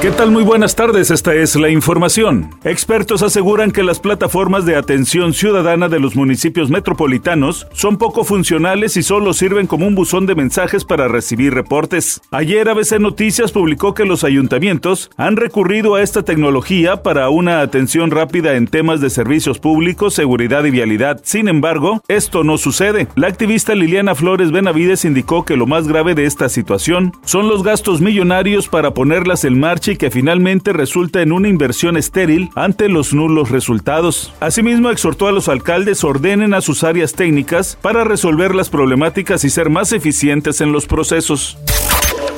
¿Qué tal? Muy buenas tardes, esta es la información. Expertos aseguran que las plataformas de atención ciudadana de los municipios metropolitanos son poco funcionales y solo sirven como un buzón de mensajes para recibir reportes. Ayer ABC Noticias publicó que los ayuntamientos han recurrido a esta tecnología para una atención rápida en temas de servicios públicos, seguridad y vialidad. Sin embargo, esto no sucede. La activista Liliana Flores Benavides indicó que lo más grave de esta situación son los gastos millonarios para ponerlas en marcha y que finalmente resulta en una inversión estéril ante los nulos resultados. Asimismo, exhortó a los alcaldes ordenen a sus áreas técnicas para resolver las problemáticas y ser más eficientes en los procesos.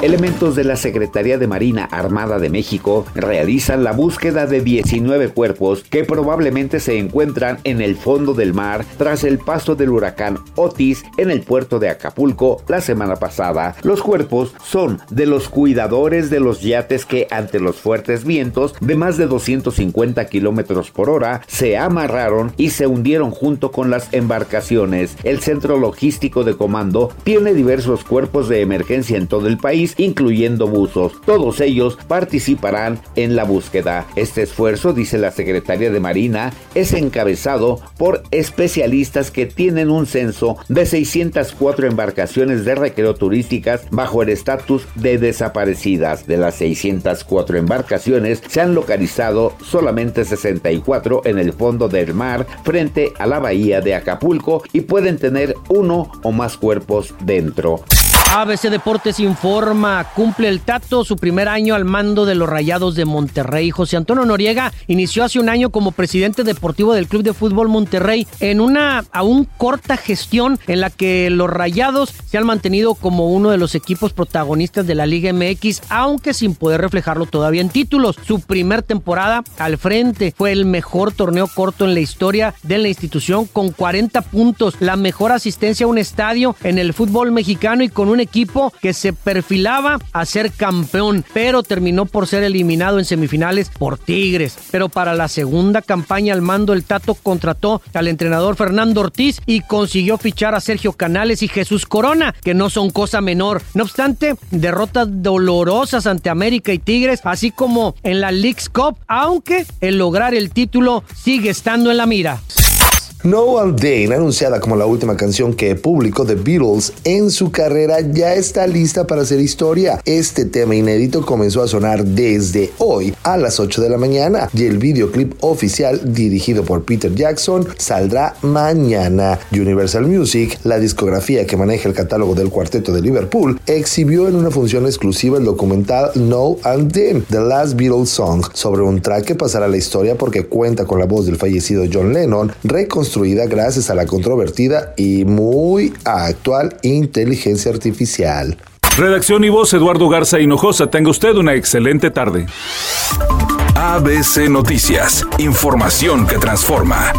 Elementos de la Secretaría de Marina Armada de México realizan la búsqueda de 19 cuerpos que probablemente se encuentran en el fondo del mar tras el paso del huracán Otis en el puerto de Acapulco la semana pasada. Los cuerpos son de los cuidadores de los yates que ante los fuertes vientos de más de 250 kilómetros por hora se amarraron y se hundieron junto con las embarcaciones. El centro logístico de comando tiene diversos cuerpos de emergencia en todo el país incluyendo buzos. Todos ellos participarán en la búsqueda. Este esfuerzo, dice la Secretaría de Marina, es encabezado por especialistas que tienen un censo de 604 embarcaciones de recreo turísticas bajo el estatus de desaparecidas. De las 604 embarcaciones se han localizado solamente 64 en el fondo del mar frente a la bahía de Acapulco y pueden tener uno o más cuerpos dentro. ABC Deportes informa, cumple el Tato su primer año al mando de los Rayados de Monterrey. José Antonio Noriega inició hace un año como presidente deportivo del Club de Fútbol Monterrey en una aún corta gestión en la que los Rayados se han mantenido como uno de los equipos protagonistas de la Liga MX, aunque sin poder reflejarlo todavía en títulos. Su primer temporada al frente fue el mejor torneo corto en la historia de la institución con 40 puntos, la mejor asistencia a un estadio en el fútbol mexicano y con un equipo que se perfilaba a ser campeón, pero terminó por ser eliminado en semifinales por Tigres. Pero para la segunda campaña al mando, el Tato contrató al entrenador Fernando Ortiz y consiguió fichar a Sergio Canales y Jesús Corona, que no son cosa menor. No obstante, derrotas dolorosas ante América y Tigres, así como en la League's Cup, aunque el lograr el título sigue estando en la mira. No One Day, anunciada como la última canción que publicó The Beatles en su carrera, ya está lista para hacer historia. Este tema inédito comenzó a sonar desde hoy a las 8 de la mañana y el videoclip oficial dirigido por Peter Jackson saldrá mañana. Universal Music, la discografía que maneja el catálogo del cuarteto de Liverpool, exhibió en una función exclusiva el documental No and Then, The Last Beatles Song, sobre un track que pasará a la historia porque cuenta con la voz del fallecido John Lennon, construida gracias a la controvertida y muy actual inteligencia artificial. Redacción y voz Eduardo Garza Hinojosa. Tenga usted una excelente tarde. ABC Noticias. Información que transforma.